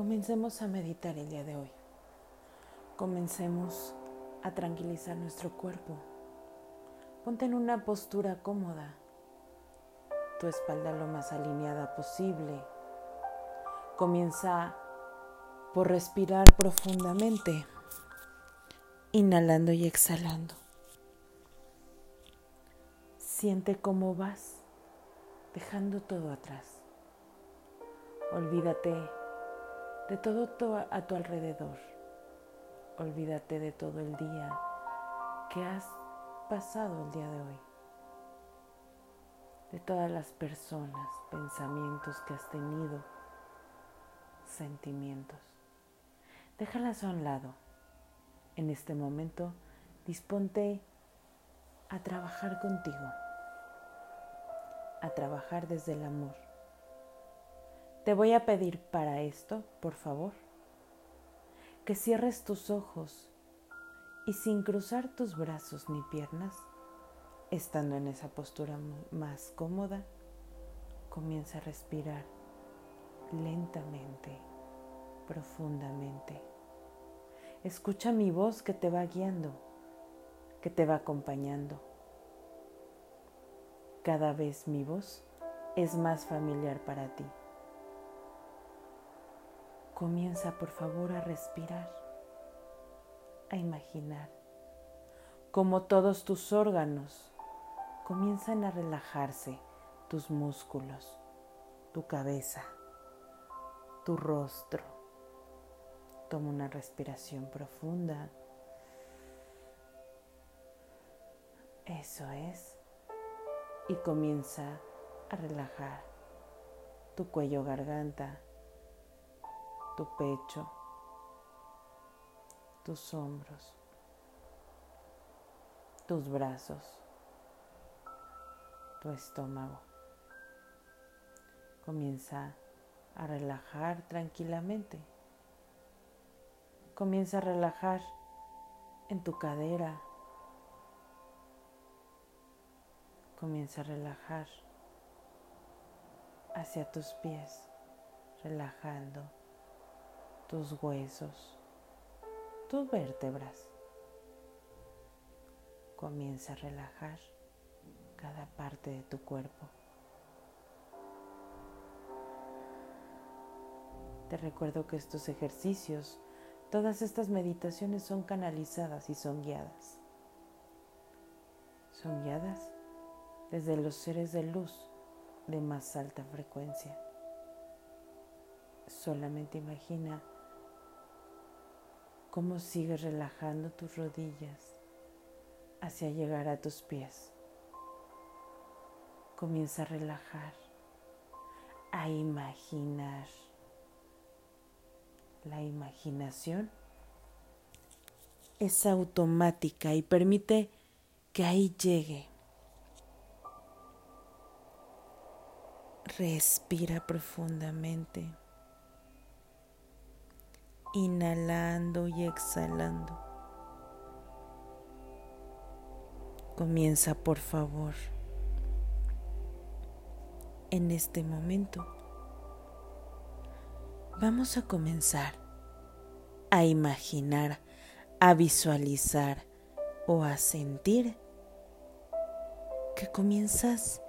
Comencemos a meditar el día de hoy. Comencemos a tranquilizar nuestro cuerpo. Ponte en una postura cómoda, tu espalda lo más alineada posible. Comienza por respirar profundamente, inhalando y exhalando. Siente cómo vas dejando todo atrás. Olvídate de todo a tu alrededor. Olvídate de todo el día que has pasado el día de hoy. De todas las personas, pensamientos que has tenido, sentimientos. Déjalas a un lado. En este momento, disponte a trabajar contigo a trabajar desde el amor. Te voy a pedir para esto, por favor, que cierres tus ojos y sin cruzar tus brazos ni piernas, estando en esa postura más cómoda, comienza a respirar lentamente, profundamente. Escucha mi voz que te va guiando, que te va acompañando cada vez mi voz es más familiar para ti. Comienza por favor a respirar, a imaginar cómo todos tus órganos comienzan a relajarse, tus músculos, tu cabeza, tu rostro. Toma una respiración profunda. Eso es y comienza a relajar tu cuello garganta, tu pecho, tus hombros, tus brazos, tu estómago. Comienza a relajar tranquilamente. Comienza a relajar en tu cadera, Comienza a relajar hacia tus pies, relajando tus huesos, tus vértebras. Comienza a relajar cada parte de tu cuerpo. Te recuerdo que estos ejercicios, todas estas meditaciones son canalizadas y son guiadas. Son guiadas desde los seres de luz de más alta frecuencia. Solamente imagina cómo sigues relajando tus rodillas hacia llegar a tus pies. Comienza a relajar, a imaginar. La imaginación es automática y permite que ahí llegue Respira profundamente, inhalando y exhalando. Comienza por favor en este momento. Vamos a comenzar a imaginar, a visualizar o a sentir que comienzas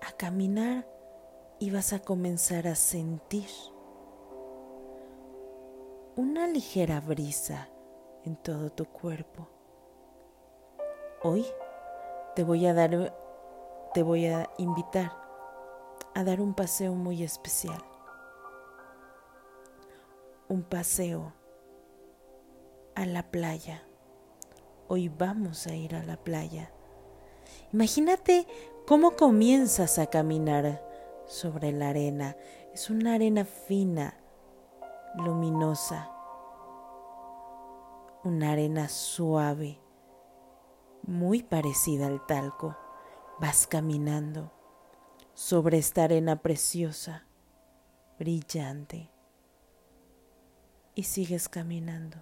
a caminar y vas a comenzar a sentir una ligera brisa en todo tu cuerpo. Hoy te voy a dar te voy a invitar a dar un paseo muy especial. Un paseo a la playa. Hoy vamos a ir a la playa. Imagínate cómo comienzas a caminar sobre la arena. Es una arena fina, luminosa, una arena suave, muy parecida al talco. Vas caminando sobre esta arena preciosa, brillante, y sigues caminando.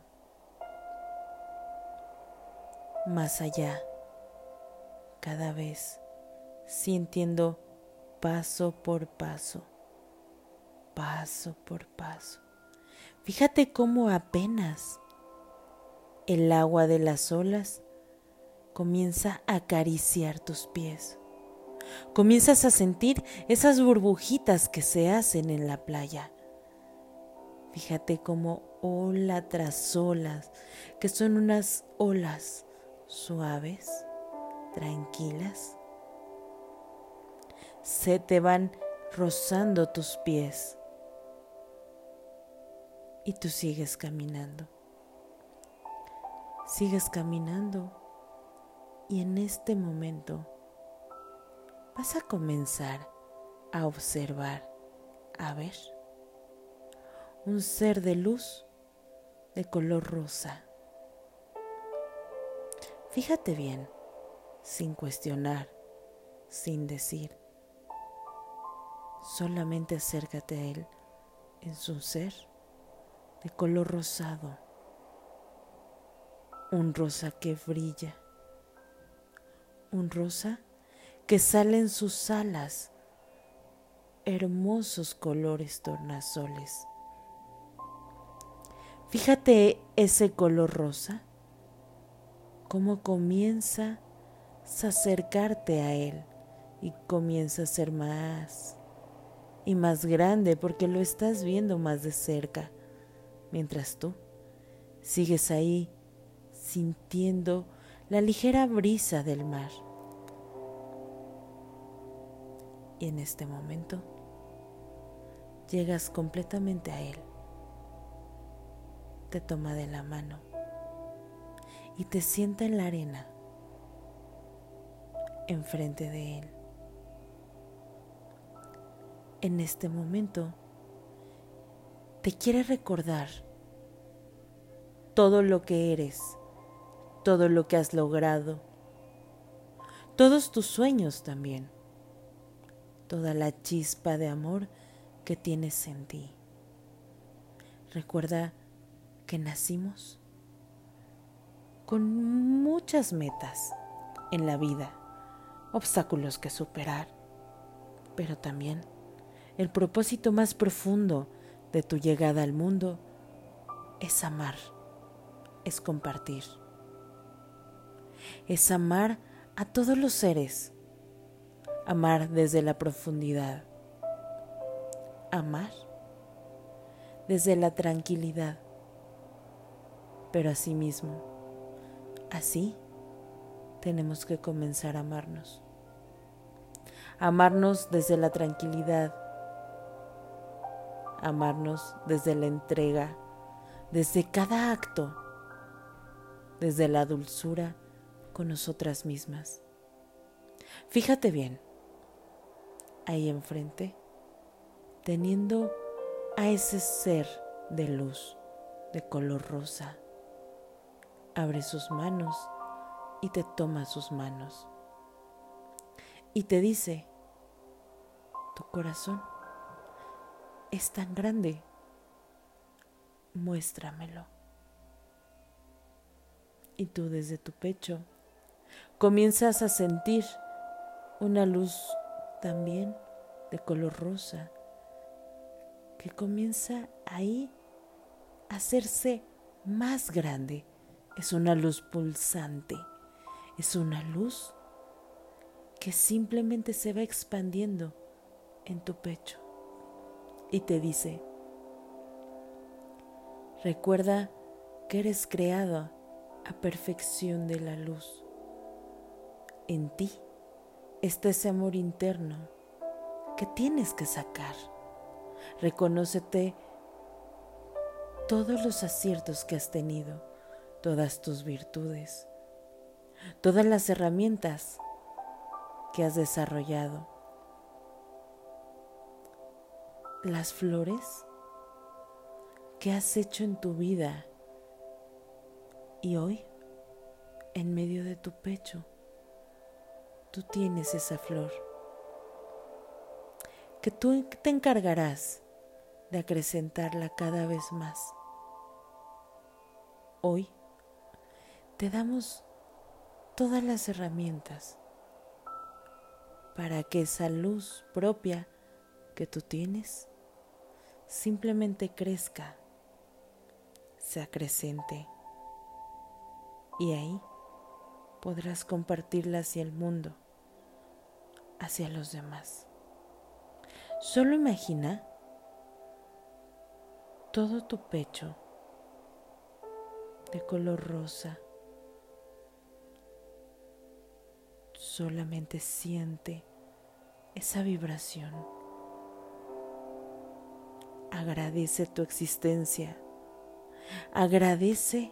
Más allá, cada vez sintiendo paso por paso, paso por paso. Fíjate cómo apenas el agua de las olas comienza a acariciar tus pies. Comienzas a sentir esas burbujitas que se hacen en la playa. Fíjate cómo ola tras olas, que son unas olas suaves, tranquilas, se te van rozando tus pies y tú sigues caminando. Sigues caminando y en este momento vas a comenzar a observar, a ver, un ser de luz de color rosa. Fíjate bien, sin cuestionar, sin decir. Solamente acércate a él en su ser de color rosado, un rosa que brilla, un rosa que sale en sus alas, hermosos colores tornasoles. Fíjate ese color rosa, cómo comienza a acercarte a él y comienza a ser más y más grande porque lo estás viendo más de cerca mientras tú sigues ahí sintiendo la ligera brisa del mar. Y en este momento llegas completamente a Él. Te toma de la mano y te sienta en la arena enfrente de Él. En este momento, te quiere recordar todo lo que eres, todo lo que has logrado, todos tus sueños también, toda la chispa de amor que tienes en ti. Recuerda que nacimos con muchas metas en la vida, obstáculos que superar, pero también el propósito más profundo de tu llegada al mundo es amar, es compartir, es amar a todos los seres, amar desde la profundidad, amar desde la tranquilidad, pero asimismo, así tenemos que comenzar a amarnos, amarnos desde la tranquilidad, amarnos desde la entrega, desde cada acto, desde la dulzura con nosotras mismas. Fíjate bien, ahí enfrente, teniendo a ese ser de luz de color rosa, abre sus manos y te toma sus manos y te dice, tu corazón es tan grande. Muéstramelo. Y tú desde tu pecho comienzas a sentir una luz también de color rosa que comienza ahí a hacerse más grande. Es una luz pulsante, es una luz que simplemente se va expandiendo en tu pecho y te dice, recuerda que eres creado a perfección de la luz. En ti está ese amor interno que tienes que sacar. Reconócete todos los aciertos que has tenido, todas tus virtudes, todas las herramientas que has desarrollado las flores que has hecho en tu vida y hoy en medio de tu pecho tú tienes esa flor que tú te encargarás de acrecentarla cada vez más. Hoy te damos todas las herramientas para que esa luz propia que tú tienes simplemente crezca se acrecente y ahí podrás compartirla hacia el mundo, hacia los demás. Solo imagina todo tu pecho de color rosa. Solamente siente esa vibración. Agradece tu existencia. Agradece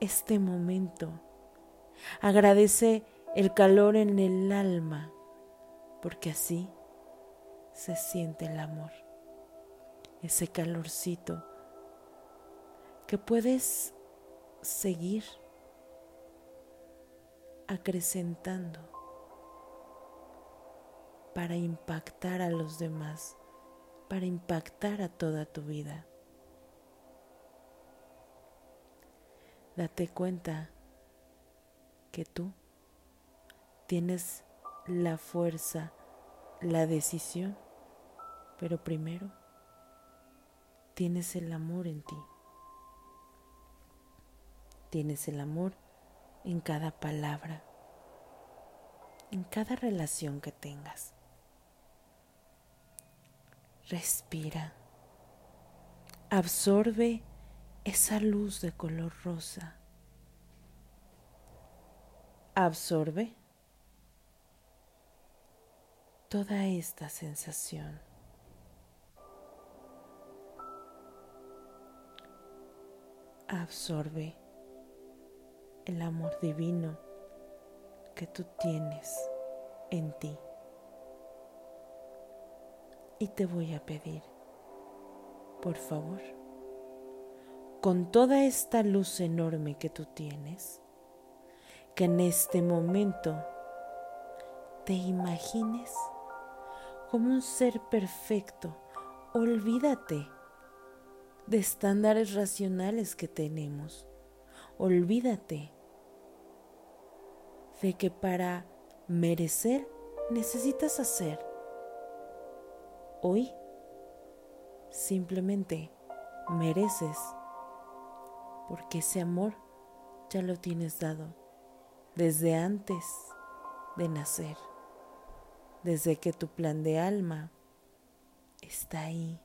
este momento. Agradece el calor en el alma, porque así se siente el amor. Ese calorcito que puedes seguir acrecentando para impactar a los demás, para impactar a toda tu vida. Date cuenta que tú tienes la fuerza, la decisión, pero primero tienes el amor en ti. Tienes el amor en cada palabra, en cada relación que tengas. Respira. Absorbe esa luz de color rosa. Absorbe toda esta sensación. Absorbe el amor divino que tú tienes en ti. Y te voy a pedir, por favor, con toda esta luz enorme que tú tienes, que en este momento te imagines como un ser perfecto. Olvídate de estándares racionales que tenemos. Olvídate de que para merecer necesitas hacer Hoy simplemente mereces porque ese amor ya lo tienes dado desde antes de nacer, desde que tu plan de alma está ahí.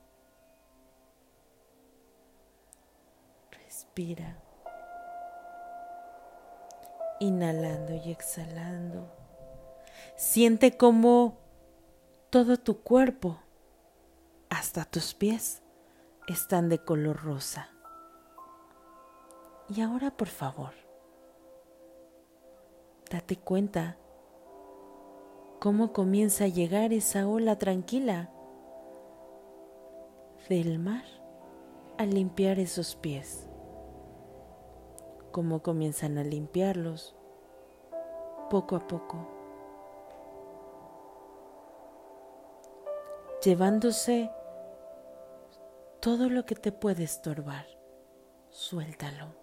Respira, inhalando y exhalando. Siente como todo tu cuerpo hasta tus pies están de color rosa. Y ahora, por favor, date cuenta cómo comienza a llegar esa ola tranquila del mar a limpiar esos pies. Cómo comienzan a limpiarlos poco a poco. Llevándose todo lo que te puede estorbar, suéltalo.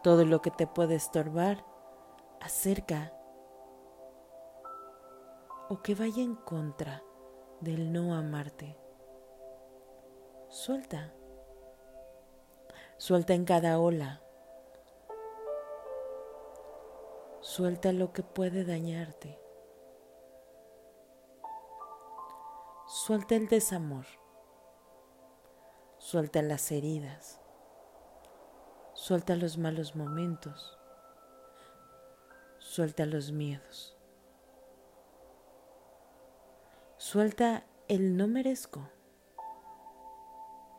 Todo lo que te puede estorbar, acerca o que vaya en contra del no amarte. Suelta. Suelta en cada ola. Suelta lo que puede dañarte. Suelta el desamor. Suelta las heridas. Suelta los malos momentos. Suelta los miedos. Suelta el no merezco.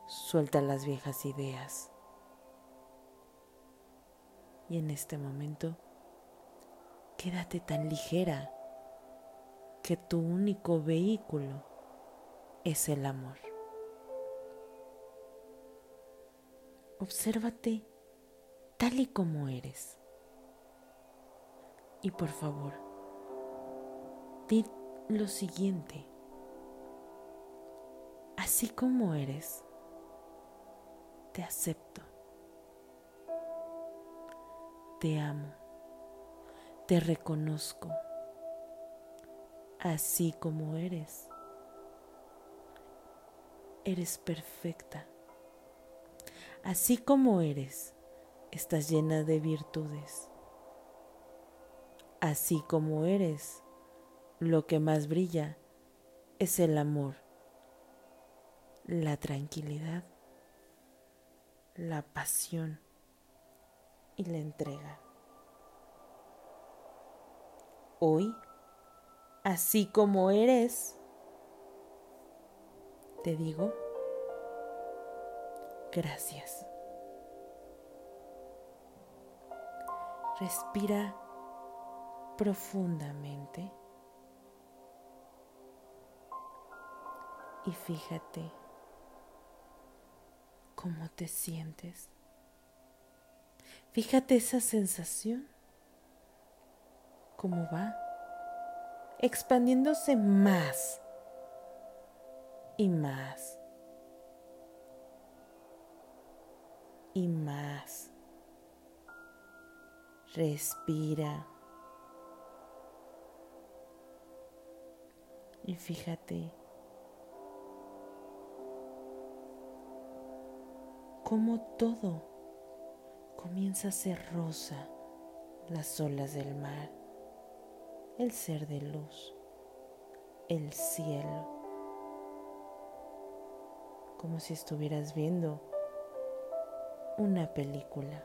Suelta las viejas ideas. Y en este momento, quédate tan ligera que tu único vehículo es el amor. Obsérvate tal y como eres. Y por favor, di lo siguiente. Así como eres, te acepto. Te amo. Te reconozco. Así como eres. Eres perfecta Así como eres, estás llena de virtudes. Así como eres, lo que más brilla es el amor, la tranquilidad, la pasión y la entrega. Hoy, así como eres, te digo, gracias. Respira profundamente y fíjate cómo te sientes. Fíjate esa sensación, cómo va expandiéndose más y más y más. Respira. Y fíjate cómo todo comienza a ser rosa, las olas del mar, el ser de luz, el cielo, como si estuvieras viendo una película.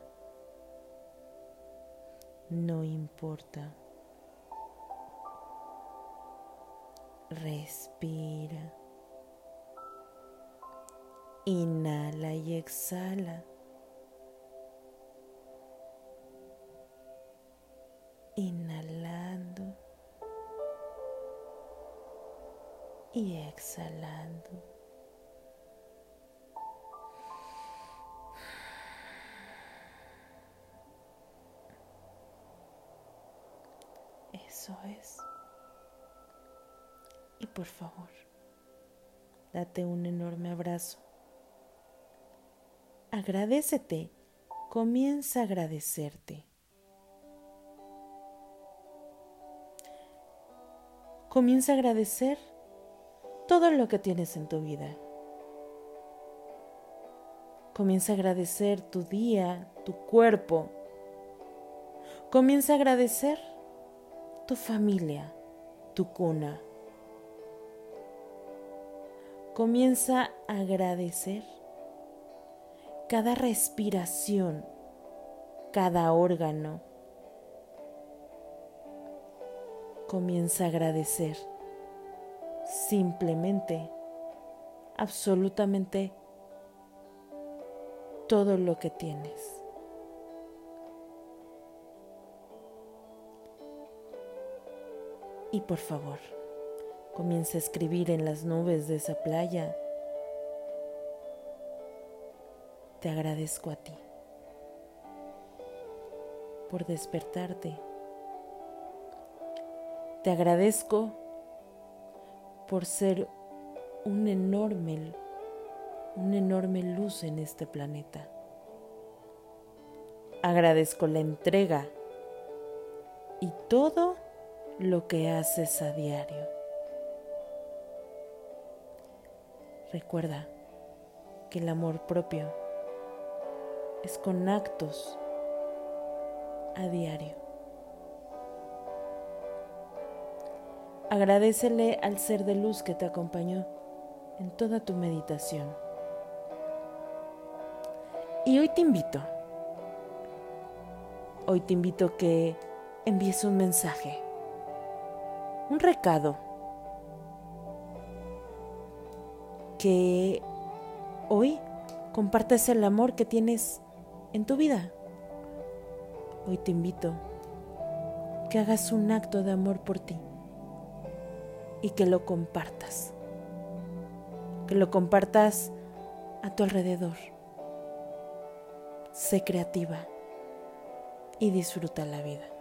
No importa. Respira. Inhala y exhala. Inhalando y exhalando. Es. Y por favor, date un enorme abrazo. Agradecete. Comienza a agradecerte. Comienza a agradecer todo lo que tienes en tu vida. Comienza a agradecer tu día, tu cuerpo. Comienza a agradecer tu familia, tu cuna. Comienza a agradecer cada respiración, cada órgano. Comienza a agradecer simplemente, absolutamente todo lo que tienes. Y por favor, comienza a escribir en las nubes de esa playa. Te agradezco a ti por despertarte. Te agradezco por ser un enorme, una enorme luz en este planeta. Agradezco la entrega y todo lo que haces a diario. Recuerda que el amor propio es con actos a diario. Agradecele al ser de luz que te acompañó en toda tu meditación. Y hoy te invito, hoy te invito que envíes un mensaje un recado que hoy compartes el amor que tienes en tu vida. Hoy te invito que hagas un acto de amor por ti y que lo compartas. Que lo compartas a tu alrededor. Sé creativa y disfruta la vida.